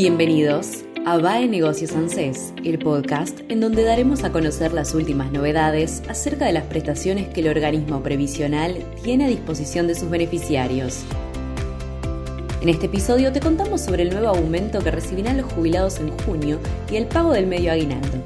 Bienvenidos a VAE Negocios ANSES, el podcast en donde daremos a conocer las últimas novedades acerca de las prestaciones que el organismo previsional tiene a disposición de sus beneficiarios. En este episodio te contamos sobre el nuevo aumento que recibirán los jubilados en junio y el pago del medio aguinaldo.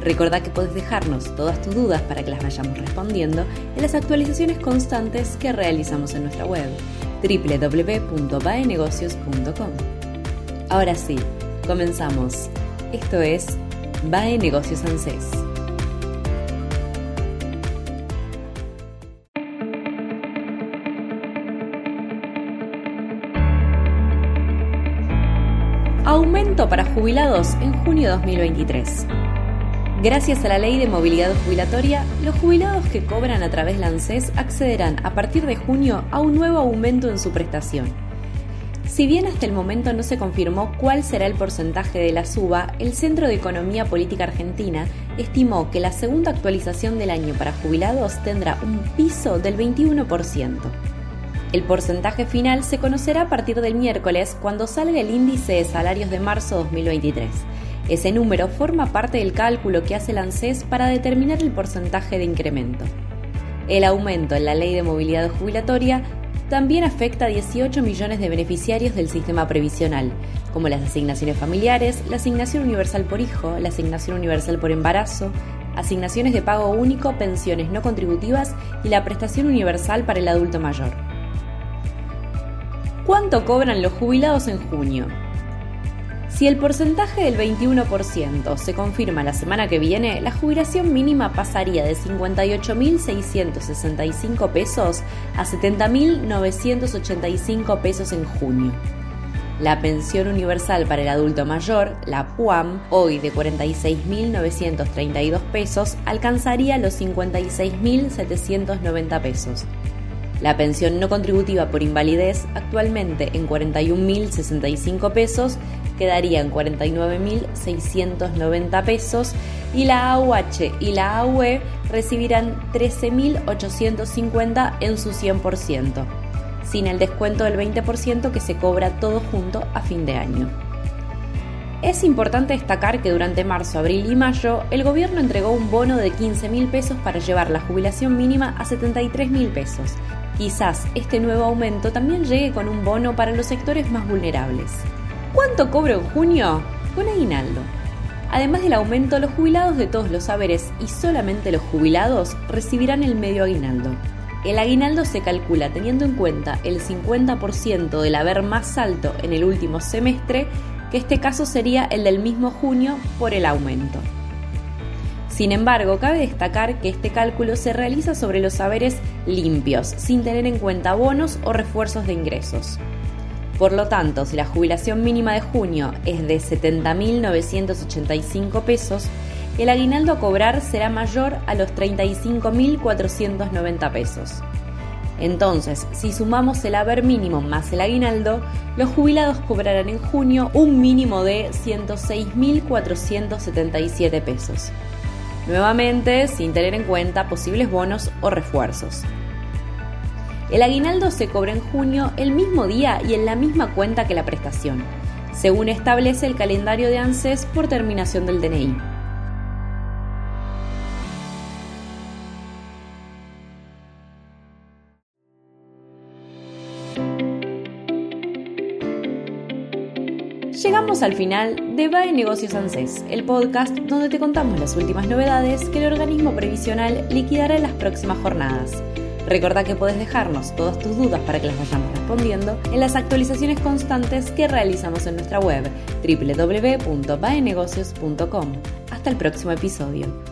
Recordá que puedes dejarnos todas tus dudas para que las vayamos respondiendo en las actualizaciones constantes que realizamos en nuestra web www.vaenegocios.com. Ahora sí, comenzamos. Esto es VAE Negocios ANSES. Aumento para jubilados en junio 2023. Gracias a la ley de movilidad jubilatoria, los jubilados que cobran a través de ANSES accederán a partir de junio a un nuevo aumento en su prestación si bien hasta el momento no se confirmó cuál será el porcentaje de la suba, el Centro de Economía Política Argentina estimó que la segunda actualización del año para jubilados tendrá un piso del 21%. El porcentaje final se conocerá a partir del miércoles cuando salga el índice de salarios de marzo 2023. Ese número forma parte del cálculo que hace el para determinar el porcentaje de incremento. El aumento en la ley de movilidad jubilatoria también afecta a 18 millones de beneficiarios del sistema previsional, como las asignaciones familiares, la asignación universal por hijo, la asignación universal por embarazo, asignaciones de pago único, pensiones no contributivas y la prestación universal para el adulto mayor. ¿Cuánto cobran los jubilados en junio? Si el porcentaje del 21% se confirma la semana que viene, la jubilación mínima pasaría de 58.665 pesos a 70.985 pesos en junio. La pensión universal para el adulto mayor, la PUAM, hoy de 46.932 pesos, alcanzaría los 56.790 pesos. La pensión no contributiva por invalidez, actualmente en 41.065 pesos, quedaría en 49.690 pesos y la AUH y la AUE recibirán 13.850 en su 100%, sin el descuento del 20% que se cobra todo junto a fin de año. Es importante destacar que durante marzo, abril y mayo el gobierno entregó un bono de 15.000 pesos para llevar la jubilación mínima a 73.000 pesos. Quizás este nuevo aumento también llegue con un bono para los sectores más vulnerables. ¿Cuánto cobro en junio? Con aguinaldo. Además del aumento, los jubilados de todos los saberes y solamente los jubilados recibirán el medio aguinaldo. El aguinaldo se calcula teniendo en cuenta el 50% del haber más alto en el último semestre, que este caso sería el del mismo junio por el aumento. Sin embargo, cabe destacar que este cálculo se realiza sobre los saberes limpios, sin tener en cuenta bonos o refuerzos de ingresos. Por lo tanto, si la jubilación mínima de junio es de 70.985 pesos, el aguinaldo a cobrar será mayor a los 35.490 pesos. Entonces, si sumamos el haber mínimo más el aguinaldo, los jubilados cobrarán en junio un mínimo de 106.477 pesos. Nuevamente, sin tener en cuenta posibles bonos o refuerzos. El aguinaldo se cobra en junio el mismo día y en la misma cuenta que la prestación, según establece el calendario de ANSES por terminación del DNI. Llegamos al final de VAE Negocios ANSES, el podcast donde te contamos las últimas novedades que el organismo previsional liquidará en las próximas jornadas. Recordá que puedes dejarnos todas tus dudas para que las vayamos respondiendo en las actualizaciones constantes que realizamos en nuestra web www.baenegocios.com. Hasta el próximo episodio.